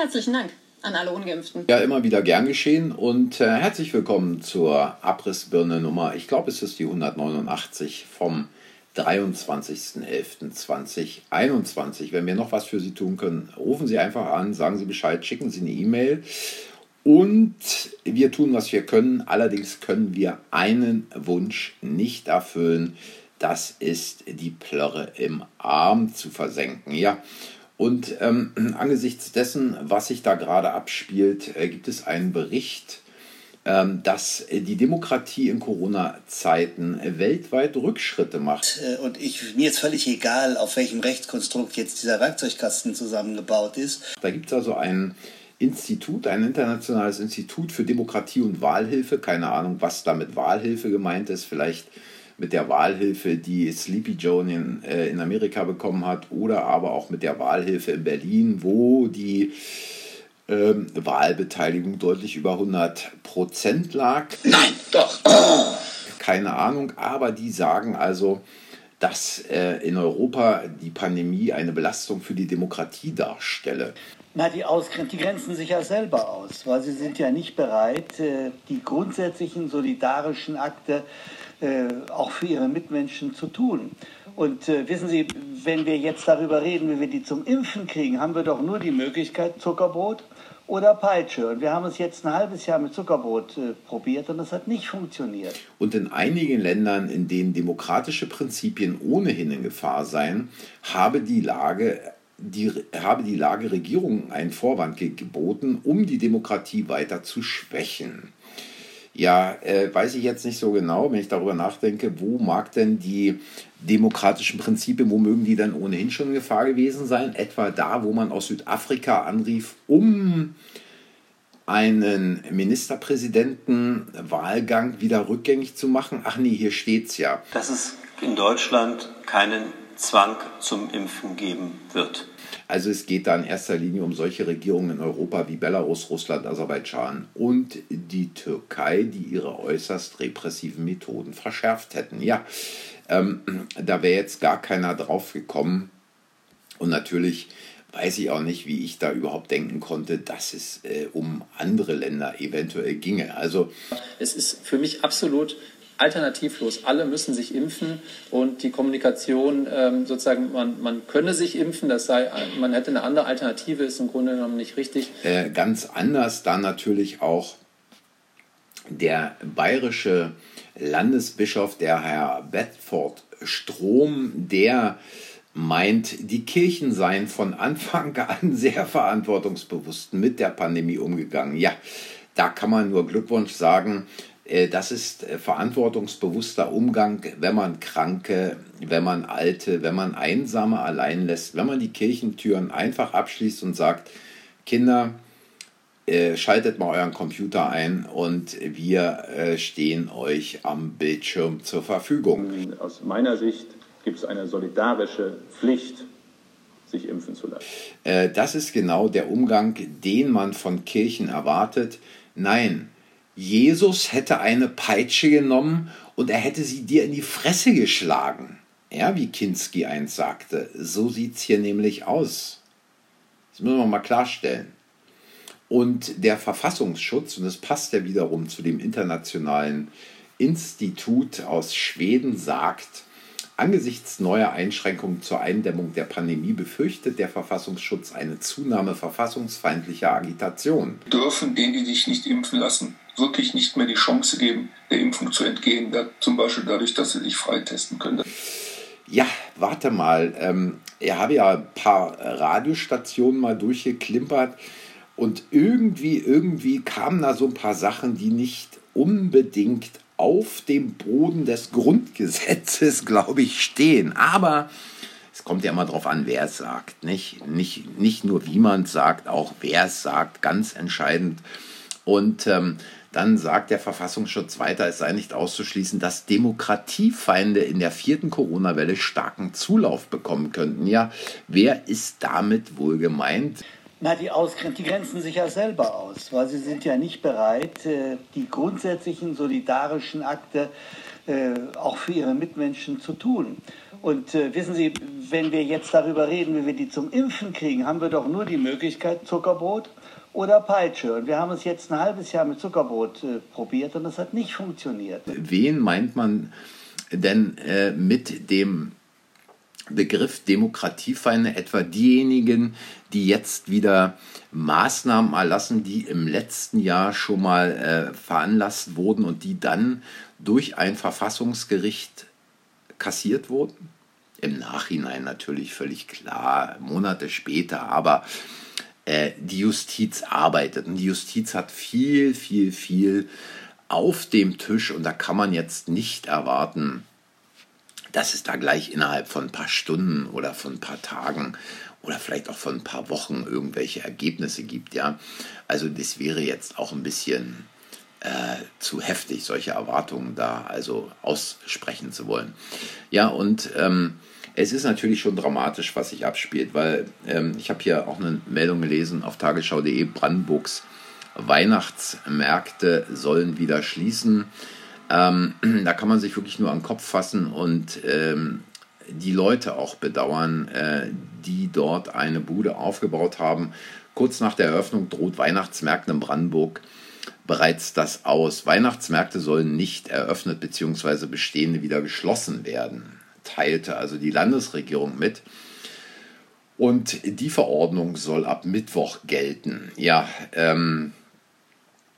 Herzlichen Dank an alle Ungeimpften. Ja, immer wieder gern geschehen und äh, herzlich willkommen zur Abrissbirne Nummer, ich glaube, es ist die 189 vom 23.11.2021. Wenn wir noch was für Sie tun können, rufen Sie einfach an, sagen Sie Bescheid, schicken Sie eine E-Mail. Und wir tun, was wir können. Allerdings können wir einen Wunsch nicht erfüllen. Das ist die Plörre im Arm zu versenken. Ja, und ähm, angesichts dessen, was sich da gerade abspielt, äh, gibt es einen Bericht, ähm, dass die Demokratie in Corona-Zeiten weltweit Rückschritte macht. Äh, und ich, mir ist völlig egal, auf welchem Rechtskonstrukt jetzt dieser Werkzeugkasten zusammengebaut ist. Da gibt es also ein Institut, ein internationales Institut für Demokratie und Wahlhilfe. Keine Ahnung, was da mit Wahlhilfe gemeint ist. Vielleicht mit der Wahlhilfe, die Sleepy Joe in, äh, in Amerika bekommen hat, oder aber auch mit der Wahlhilfe in Berlin, wo die ähm, Wahlbeteiligung deutlich über 100 Prozent lag. Nein, doch. Keine Ahnung, aber die sagen also, dass äh, in Europa die Pandemie eine Belastung für die Demokratie darstelle. Na, die, die grenzen sich ja selber aus, weil sie sind ja nicht bereit, äh, die grundsätzlichen solidarischen Akte äh, auch für ihre Mitmenschen zu tun. Und äh, wissen Sie, wenn wir jetzt darüber reden, wie wir die zum Impfen kriegen, haben wir doch nur die Möglichkeit Zuckerbrot oder Peitsche. Und wir haben es jetzt ein halbes Jahr mit Zuckerbrot äh, probiert und das hat nicht funktioniert. Und in einigen Ländern, in denen demokratische Prinzipien ohnehin in Gefahr seien, habe die Lage die, habe die Lage Regierungen einen Vorwand geboten, um die Demokratie weiter zu schwächen. Ja, äh, weiß ich jetzt nicht so genau, wenn ich darüber nachdenke, wo mag denn die demokratischen Prinzipien, wo mögen die dann ohnehin schon in Gefahr gewesen sein? Etwa da, wo man aus Südafrika anrief, um einen Ministerpräsidentenwahlgang wieder rückgängig zu machen? Ach nee, hier steht's ja. Dass es in Deutschland keinen Zwang zum Impfen geben wird. Also es geht da in erster Linie um solche Regierungen in Europa wie Belarus, Russland, Aserbaidschan und die Türkei, die ihre äußerst repressiven Methoden verschärft hätten. Ja, ähm, da wäre jetzt gar keiner drauf gekommen. Und natürlich weiß ich auch nicht, wie ich da überhaupt denken konnte, dass es äh, um andere Länder eventuell ginge. Also es ist für mich absolut alternativlos. Alle müssen sich impfen und die Kommunikation ähm, sozusagen, man, man könne sich impfen, das sei, man hätte eine andere Alternative, ist im Grunde genommen nicht richtig. Äh, ganz anders dann natürlich auch der bayerische Landesbischof, der Herr Bedford Strom, der meint, die Kirchen seien von Anfang an sehr verantwortungsbewusst mit der Pandemie umgegangen. Ja, da kann man nur Glückwunsch sagen. Äh, das ist äh, verantwortungsbewusster Umgang, wenn man Kranke, wenn man Alte, wenn man Einsame allein lässt, wenn man die Kirchentüren einfach abschließt und sagt, Kinder, äh, schaltet mal euren Computer ein und wir stehen euch am Bildschirm zur Verfügung. Aus meiner Sicht gibt es eine solidarische Pflicht, sich impfen zu lassen. Das ist genau der Umgang, den man von Kirchen erwartet. Nein, Jesus hätte eine Peitsche genommen und er hätte sie dir in die Fresse geschlagen. Ja, wie Kinski einst sagte. So sieht es hier nämlich aus. Das müssen wir mal klarstellen. Und der Verfassungsschutz, und das passt ja wiederum zu dem internationalen Institut aus Schweden, sagt, Angesichts neuer Einschränkungen zur Eindämmung der Pandemie befürchtet der Verfassungsschutz eine Zunahme verfassungsfeindlicher Agitation. Dürfen denen, die sich nicht impfen lassen, wirklich nicht mehr die Chance geben, der Impfung zu entgehen, zum Beispiel dadurch, dass sie sich freitesten können. Ja, warte mal. Ähm, ich habe ja ein paar Radiostationen mal durchgeklimpert und irgendwie, irgendwie kamen da so ein paar Sachen, die nicht unbedingt auf dem Boden des Grundgesetzes, glaube ich, stehen. Aber es kommt ja immer darauf an, wer es sagt. Nicht, nicht, nicht nur wie man es sagt, auch wer es sagt, ganz entscheidend. Und ähm, dann sagt der Verfassungsschutz weiter, es sei nicht auszuschließen, dass Demokratiefeinde in der vierten Corona-Welle starken Zulauf bekommen könnten. Ja, wer ist damit wohl gemeint? Na, die, Ausgren die grenzen sich ja selber aus, weil sie sind ja nicht bereit, äh, die grundsätzlichen solidarischen Akte äh, auch für ihre Mitmenschen zu tun. Und äh, wissen Sie, wenn wir jetzt darüber reden, wie wir die zum Impfen kriegen, haben wir doch nur die Möglichkeit Zuckerbrot oder Peitsche. Und wir haben es jetzt ein halbes Jahr mit Zuckerbrot äh, probiert und das hat nicht funktioniert. Wen meint man denn äh, mit dem Begriff Demokratiefeinde etwa diejenigen, die jetzt wieder Maßnahmen erlassen, die im letzten Jahr schon mal äh, veranlasst wurden und die dann durch ein Verfassungsgericht kassiert wurden? Im Nachhinein natürlich völlig klar, Monate später, aber äh, die Justiz arbeitet und die Justiz hat viel, viel, viel auf dem Tisch und da kann man jetzt nicht erwarten, dass es da gleich innerhalb von ein paar Stunden oder von ein paar Tagen oder vielleicht auch von ein paar Wochen irgendwelche Ergebnisse gibt. Ja, also das wäre jetzt auch ein bisschen äh, zu heftig, solche Erwartungen da also aussprechen zu wollen. Ja, und ähm, es ist natürlich schon dramatisch, was sich abspielt, weil ähm, ich habe hier auch eine Meldung gelesen auf tagesschau.de, Brandenburgs Weihnachtsmärkte sollen wieder schließen. Ähm, da kann man sich wirklich nur den Kopf fassen und ähm, die Leute auch bedauern, äh, die dort eine Bude aufgebaut haben. Kurz nach der Eröffnung droht Weihnachtsmärkten in Brandenburg bereits das aus. Weihnachtsmärkte sollen nicht eröffnet bzw. bestehende wieder geschlossen werden, teilte also die Landesregierung mit. Und die Verordnung soll ab Mittwoch gelten. Ja, ähm,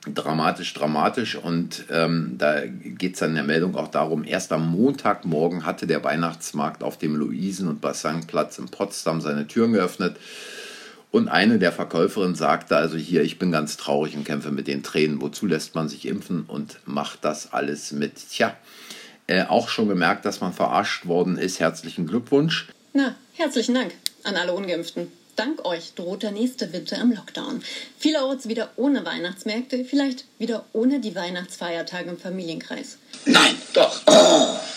dramatisch, dramatisch. Und ähm, da geht es dann in der Meldung auch darum, erst am Montagmorgen hatte der Weihnachtsmarkt auf dem Luisen- und Bassanplatz in Potsdam seine Türen geöffnet. Und eine der Verkäuferinnen sagte also hier, ich bin ganz traurig und kämpfe mit den Tränen. Wozu lässt man sich impfen und macht das alles mit? Tja, äh, auch schon gemerkt, dass man verarscht worden ist. Herzlichen Glückwunsch. Na, herzlichen Dank an alle Ungeimpften. Dank euch droht der nächste Winter im Lockdown. Vielerorts wieder ohne Weihnachtsmärkte, vielleicht wieder ohne die Weihnachtsfeiertage im Familienkreis. Nein, doch.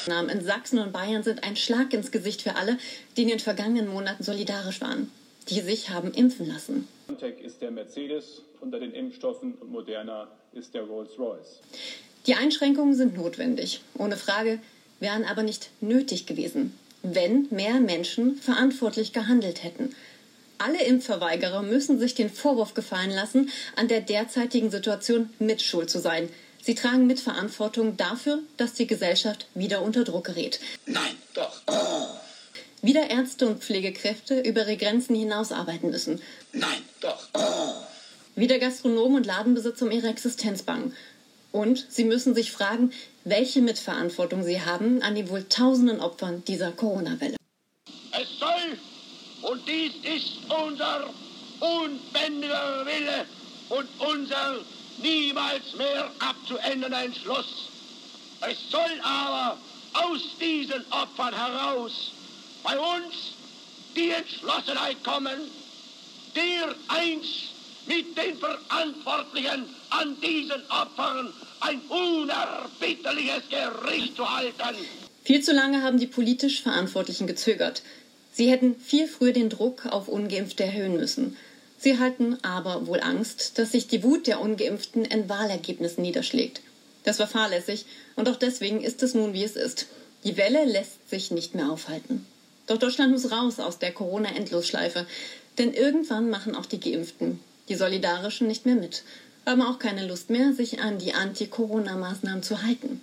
Namen in Sachsen und Bayern sind ein Schlag ins Gesicht für alle, die in den vergangenen Monaten solidarisch waren, die sich haben impfen lassen. BioNTech ist der Mercedes unter den Impfstoffen und Moderna ist der Rolls-Royce. Die Einschränkungen sind notwendig, ohne Frage, wären aber nicht nötig gewesen, wenn mehr Menschen verantwortlich gehandelt hätten. Alle Impfverweigerer müssen sich den Vorwurf gefallen lassen, an der derzeitigen Situation mitschuld zu sein. Sie tragen Mitverantwortung dafür, dass die Gesellschaft wieder unter Druck gerät. Nein, doch. Wieder Ärzte und Pflegekräfte über ihre Grenzen hinaus arbeiten müssen. Nein, doch. Wieder Gastronomen und Ladenbesitzer um ihre Existenz bangen. Und sie müssen sich fragen, welche Mitverantwortung sie haben an den wohl tausenden Opfern dieser Corona-Welle. Es soll, und dies ist unser unbändiger Wille und unser niemals mehr abzuändernder Entschluss. Es soll aber aus diesen Opfern heraus bei uns die Entschlossenheit kommen, der einst mit den Verantwortlichen an diesen Opfern ein unerbitterliches Gericht zu halten. Viel zu lange haben die politisch Verantwortlichen gezögert. Sie hätten viel früher den Druck auf Ungeimpfte erhöhen müssen. Sie halten aber wohl Angst, dass sich die Wut der Ungeimpften in Wahlergebnissen niederschlägt. Das war fahrlässig und auch deswegen ist es nun, wie es ist. Die Welle lässt sich nicht mehr aufhalten. Doch Deutschland muss raus aus der Corona-Endlosschleife. Denn irgendwann machen auch die Geimpften, die Solidarischen, nicht mehr mit, haben auch keine Lust mehr, sich an die Anti-Corona-Maßnahmen zu halten.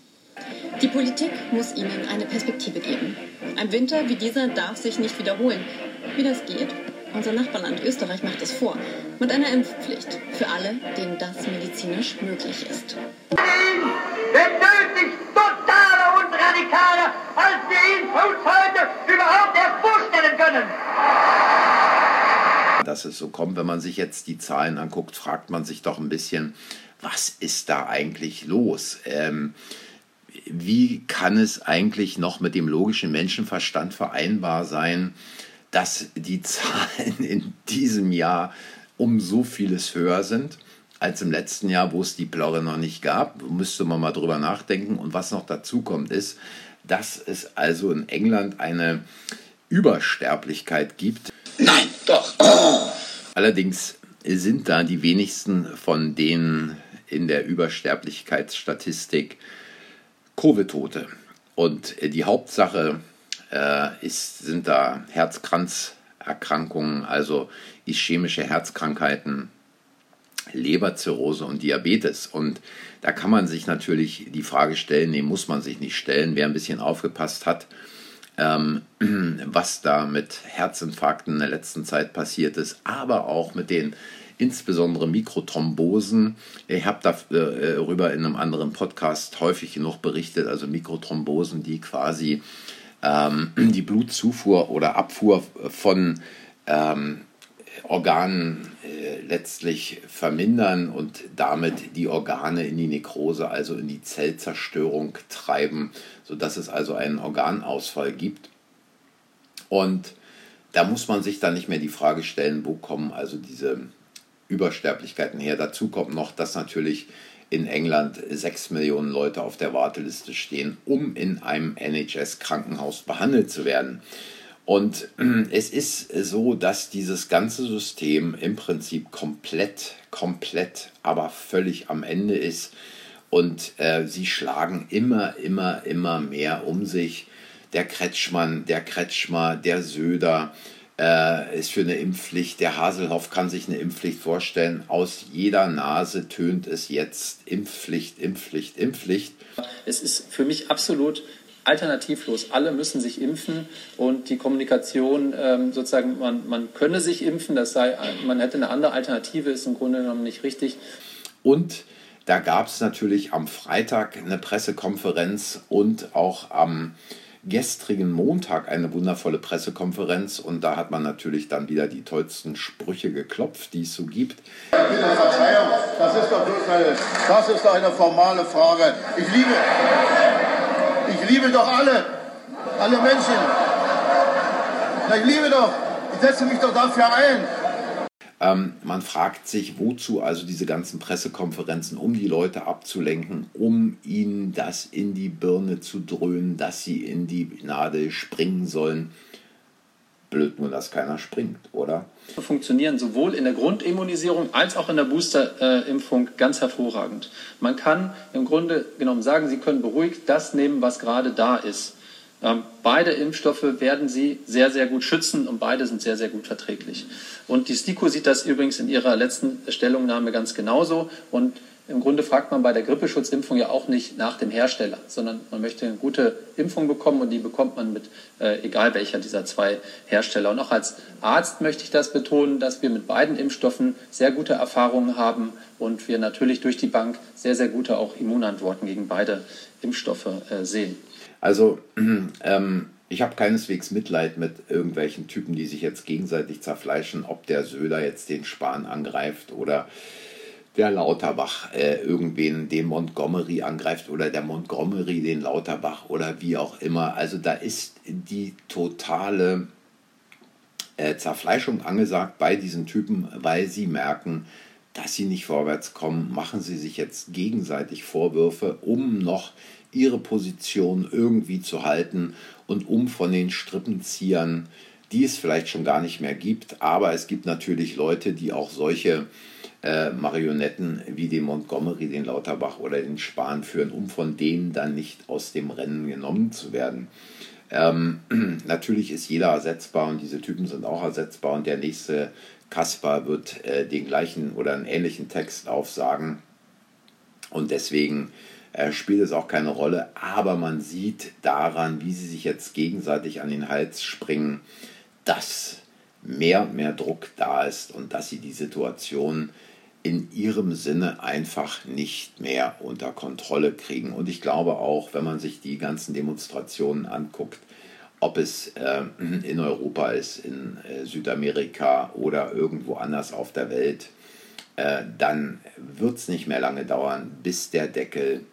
Die Politik muss ihnen eine Perspektive geben. Ein Winter wie dieser darf sich nicht wiederholen. Wie das geht? Unser Nachbarland Österreich macht es vor. Mit einer Impfpflicht für alle, denen das medizinisch möglich ist. Wird nötig totaler und radikaler, als wir ihn heute überhaupt erst vorstellen können. Dass es so kommt, wenn man sich jetzt die Zahlen anguckt, fragt man sich doch ein bisschen, was ist da eigentlich los? Ähm, wie kann es eigentlich noch mit dem logischen Menschenverstand vereinbar sein, dass die Zahlen in diesem Jahr um so vieles höher sind als im letzten Jahr, wo es die Plörre noch nicht gab? Müsste man mal drüber nachdenken. Und was noch dazu kommt, ist, dass es also in England eine Übersterblichkeit gibt. Nein, doch. Allerdings sind da die wenigsten von denen in der Übersterblichkeitsstatistik Covid-Tote. Und die Hauptsache äh, ist, sind da Herzkranzerkrankungen, also ischämische Herzkrankheiten, Leberzirrhose und Diabetes. Und da kann man sich natürlich die Frage stellen, nee, muss man sich nicht stellen, wer ein bisschen aufgepasst hat, ähm, was da mit Herzinfarkten in der letzten Zeit passiert ist, aber auch mit den insbesondere Mikrothrombosen. Ich habe darüber äh, in einem anderen Podcast häufig genug berichtet, also Mikrothrombosen, die quasi ähm, die Blutzufuhr oder Abfuhr von ähm, Organen äh, letztlich vermindern und damit die Organe in die Nekrose, also in die Zellzerstörung treiben, sodass es also einen Organausfall gibt. Und da muss man sich dann nicht mehr die Frage stellen, wo kommen also diese Übersterblichkeiten her. Dazu kommt noch, dass natürlich in England sechs Millionen Leute auf der Warteliste stehen, um in einem NHS-Krankenhaus behandelt zu werden. Und es ist so, dass dieses ganze System im Prinzip komplett, komplett, aber völlig am Ende ist. Und äh, sie schlagen immer, immer, immer mehr um sich. Der Kretschmann, der Kretschmer, der Söder äh, ist für eine Impfpflicht. Der Haselhoff kann sich eine Impfpflicht vorstellen. Aus jeder Nase tönt es jetzt Impfpflicht, Impfpflicht, Impfpflicht. Es ist für mich absolut alternativlos. Alle müssen sich impfen und die Kommunikation ähm, sozusagen, man, man könne sich impfen, das sei, man hätte eine andere Alternative, ist im Grunde genommen nicht richtig. Und da gab es natürlich am Freitag eine Pressekonferenz und auch am gestrigen Montag eine wundervolle Pressekonferenz und da hat man natürlich dann wieder die tollsten Sprüche geklopft, die es so gibt. Verzeihung, das ist doch eine, das ist doch eine formale Frage. Ich liebe, ich liebe doch alle, alle Menschen. Ich liebe doch, ich setze mich doch dafür ein. Ähm, man fragt sich, wozu also diese ganzen Pressekonferenzen, um die Leute abzulenken, um ihnen das in die Birne zu dröhnen, dass sie in die Nadel springen sollen. Blöd nur, dass keiner springt, oder? Funktionieren sowohl in der Grundimmunisierung als auch in der Boosterimpfung ganz hervorragend. Man kann im Grunde genommen sagen, Sie können beruhigt das nehmen, was gerade da ist. Ähm, beide Impfstoffe werden Sie sehr, sehr gut schützen und beide sind sehr, sehr gut verträglich. Und die STIKO sieht das übrigens in ihrer letzten Stellungnahme ganz genauso. Und im Grunde fragt man bei der Grippeschutzimpfung ja auch nicht nach dem Hersteller, sondern man möchte eine gute Impfung bekommen und die bekommt man mit äh, egal welcher dieser zwei Hersteller. Und auch als Arzt möchte ich das betonen, dass wir mit beiden Impfstoffen sehr gute Erfahrungen haben und wir natürlich durch die Bank sehr, sehr gute auch Immunantworten gegen beide Impfstoffe äh, sehen. Also ähm, ich habe keineswegs Mitleid mit irgendwelchen Typen, die sich jetzt gegenseitig zerfleischen, ob der Söder jetzt den Spahn angreift oder der Lauterbach äh, irgendwen den Montgomery angreift oder der Montgomery den Lauterbach oder wie auch immer. Also da ist die totale äh, Zerfleischung angesagt bei diesen Typen, weil sie merken, dass sie nicht vorwärts kommen, machen sie sich jetzt gegenseitig Vorwürfe, um noch ihre Position irgendwie zu halten und um von den Strippenziehern, die es vielleicht schon gar nicht mehr gibt, aber es gibt natürlich Leute, die auch solche äh, Marionetten wie den Montgomery, den Lauterbach oder den Spahn führen, um von denen dann nicht aus dem Rennen genommen zu werden. Ähm, natürlich ist jeder ersetzbar und diese Typen sind auch ersetzbar und der nächste Kaspar wird äh, den gleichen oder einen ähnlichen Text aufsagen und deswegen äh, spielt es auch keine Rolle, aber man sieht daran, wie sie sich jetzt gegenseitig an den Hals springen, dass mehr und mehr Druck da ist und dass sie die Situation in ihrem Sinne einfach nicht mehr unter Kontrolle kriegen. Und ich glaube auch, wenn man sich die ganzen Demonstrationen anguckt, ob es äh, in Europa ist, in äh, Südamerika oder irgendwo anders auf der Welt, äh, dann wird es nicht mehr lange dauern, bis der Deckel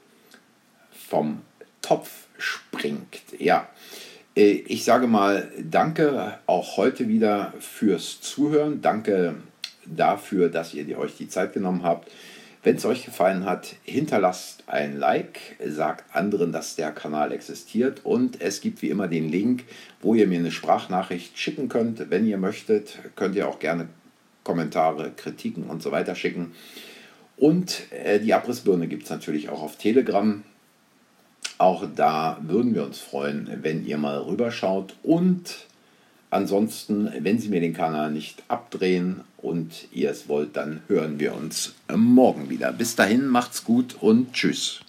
vom Topf springt. Ja, äh, ich sage mal danke auch heute wieder fürs Zuhören. Danke dafür, dass ihr euch die Zeit genommen habt. Wenn es euch gefallen hat, hinterlasst ein Like, sagt anderen, dass der Kanal existiert und es gibt wie immer den Link, wo ihr mir eine Sprachnachricht schicken könnt. Wenn ihr möchtet, könnt ihr auch gerne Kommentare, Kritiken und so weiter schicken. Und äh, die Abrissbirne gibt es natürlich auch auf Telegram. Auch da würden wir uns freuen, wenn ihr mal rüberschaut. Und ansonsten, wenn Sie mir den Kanal nicht abdrehen und ihr es wollt, dann hören wir uns morgen wieder. Bis dahin, macht's gut und tschüss.